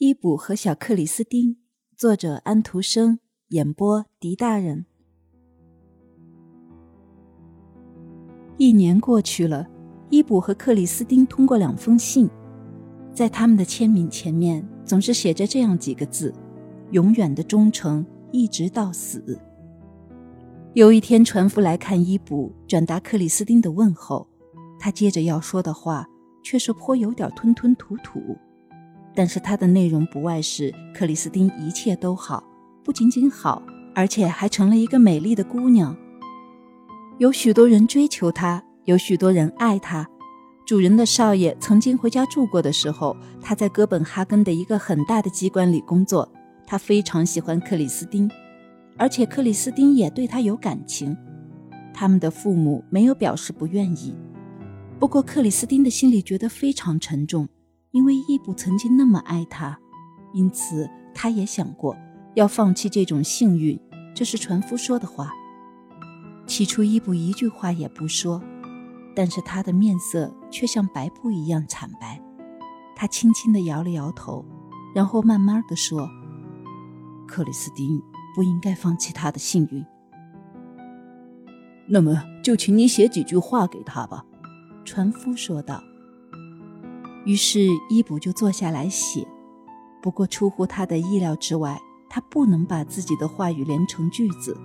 伊卜和小克里斯汀，作者安徒生，演播狄大人。一年过去了，伊卜和克里斯汀通过两封信，在他们的签名前面总是写着这样几个字：“永远的忠诚，一直到死。”有一天，船夫来看伊卜，转达克里斯汀的问候，他接着要说的话却是颇有点吞吞吐吐。但是它的内容不外是克里斯汀一切都好，不仅仅好，而且还成了一个美丽的姑娘。有许多人追求她，有许多人爱她。主人的少爷曾经回家住过的时候，他在哥本哈根的一个很大的机关里工作。他非常喜欢克里斯汀，而且克里斯汀也对他有感情。他们的父母没有表示不愿意，不过克里斯汀的心里觉得非常沉重。因为伊布曾经那么爱他，因此他也想过要放弃这种幸运。这是船夫说的话。起初，伊布一句话也不说，但是他的面色却像白布一样惨白。他轻轻地摇了摇头，然后慢慢地说：“克里斯汀不应该放弃他的幸运。那么，就请你写几句话给他吧。”船夫说道。于是伊卜就坐下来写，不过出乎他的意料之外，他不能把自己的话语连成句子。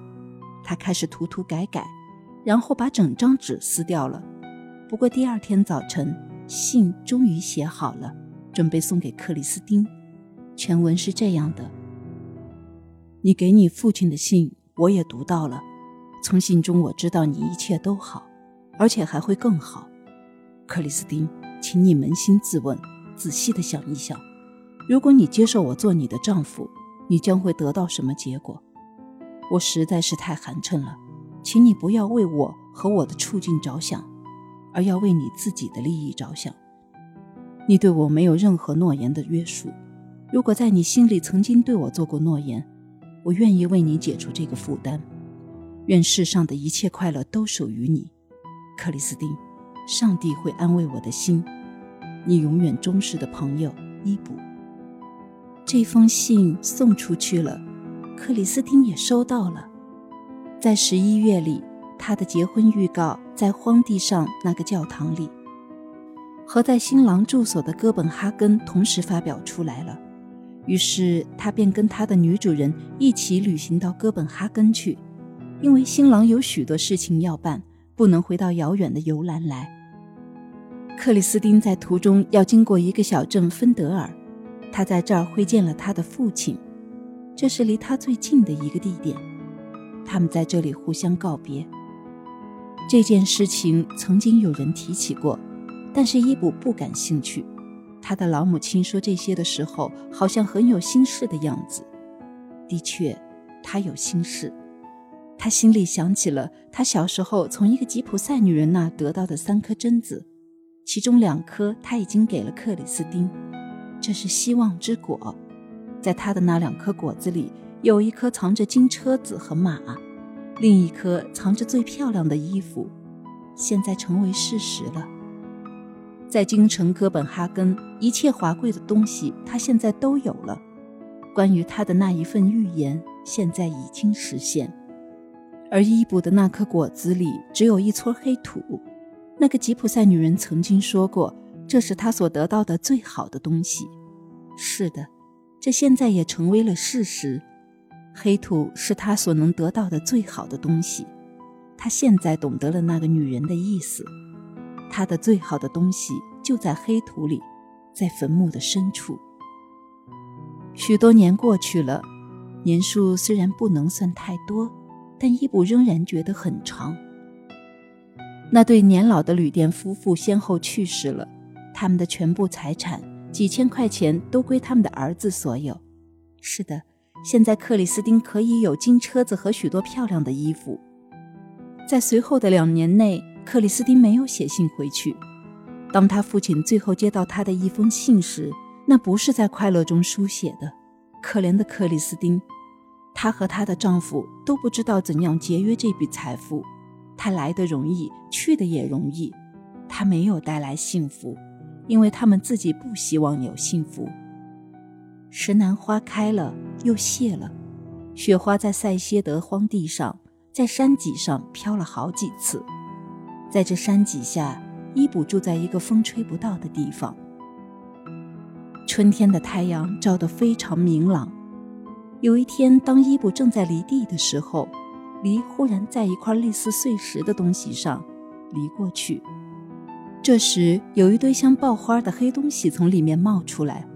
他开始涂涂改改，然后把整张纸撕掉了。不过第二天早晨，信终于写好了，准备送给克里斯汀。全文是这样的：“你给你父亲的信，我也读到了。从信中我知道你一切都好，而且还会更好，克里斯汀。”请你扪心自问，仔细的想一想，如果你接受我做你的丈夫，你将会得到什么结果？我实在是太寒碜了，请你不要为我和我的处境着想，而要为你自己的利益着想。你对我没有任何诺言的约束，如果在你心里曾经对我做过诺言，我愿意为你解除这个负担。愿世上的一切快乐都属于你，克里斯汀。上帝会安慰我的心。你永远忠实的朋友伊卜。这封信送出去了，克里斯汀也收到了。在十一月里，他的结婚预告在荒地上那个教堂里，和在新郎住所的哥本哈根同时发表出来了。于是他便跟他的女主人一起旅行到哥本哈根去，因为新郎有许多事情要办。不能回到遥远的游兰来。克里斯汀在途中要经过一个小镇芬德尔，他在这儿会见了他的父亲，这是离他最近的一个地点。他们在这里互相告别。这件事情曾经有人提起过，但是伊卜不感兴趣。他的老母亲说这些的时候，好像很有心事的样子。的确，他有心事。他心里想起了他小时候从一个吉普赛女人那得到的三颗榛子，其中两颗他已经给了克里斯汀，这是希望之果。在他的那两颗果子里，有一颗藏着金车子和马，另一颗藏着最漂亮的衣服，现在成为事实了。在京城哥本哈根，一切华贵的东西他现在都有了。关于他的那一份预言，现在已经实现。而伊布的那颗果子里只有一撮黑土。那个吉普赛女人曾经说过，这是她所得到的最好的东西。是的，这现在也成为了事实。黑土是他所能得到的最好的东西。他现在懂得了那个女人的意思。他的最好的东西就在黑土里，在坟墓的深处。许多年过去了，年数虽然不能算太多。但伊布仍然觉得很长。那对年老的旅店夫妇先后去世了，他们的全部财产几千块钱都归他们的儿子所有。是的，现在克里斯汀可以有金车子和许多漂亮的衣服。在随后的两年内，克里斯汀没有写信回去。当他父亲最后接到他的一封信时，那不是在快乐中书写的。可怜的克里斯汀。她和她的丈夫都不知道怎样节约这笔财富，它来的容易，去的也容易。它没有带来幸福，因为他们自己不希望有幸福。石楠花开了又谢了，雪花在塞歇德荒地上，在山脊上飘了好几次。在这山脊下，伊卜住在一个风吹不到的地方。春天的太阳照得非常明朗。有一天，当伊卜正在犁地的时候，犁忽然在一块类似碎石的东西上犁过去。这时，有一堆像爆花的黑东西从里面冒出来。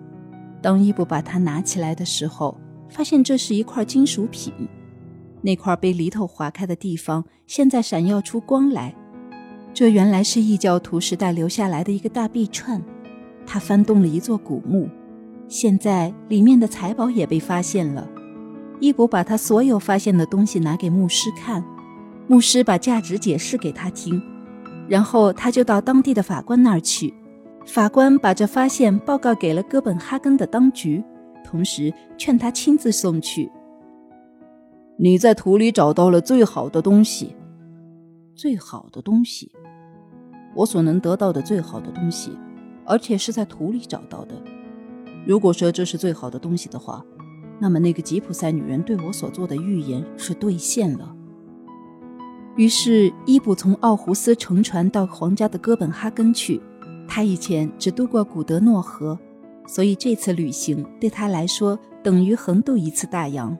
当伊布把它拿起来的时候，发现这是一块金属品。那块被犁头划开的地方现在闪耀出光来，这原来是异教徒时代留下来的一个大臂串。他翻动了一座古墓，现在里面的财宝也被发现了。伊布把他所有发现的东西拿给牧师看，牧师把价值解释给他听。然后他就到当地的法官那儿去，法官把这发现报告给了哥本哈根的当局，同时劝他亲自送去。你在土里找到了最好的东西，最好的东西，我所能得到的最好的东西，而且是在土里找到的。如果说这是最好的东西的话，那么那个吉普赛女人对我所做的预言是兑现了。于是，伊布从奥胡斯乘船到皇家的哥本哈根去。他以前只渡过古德诺河，所以这次旅行对他来说等于横渡一次大洋。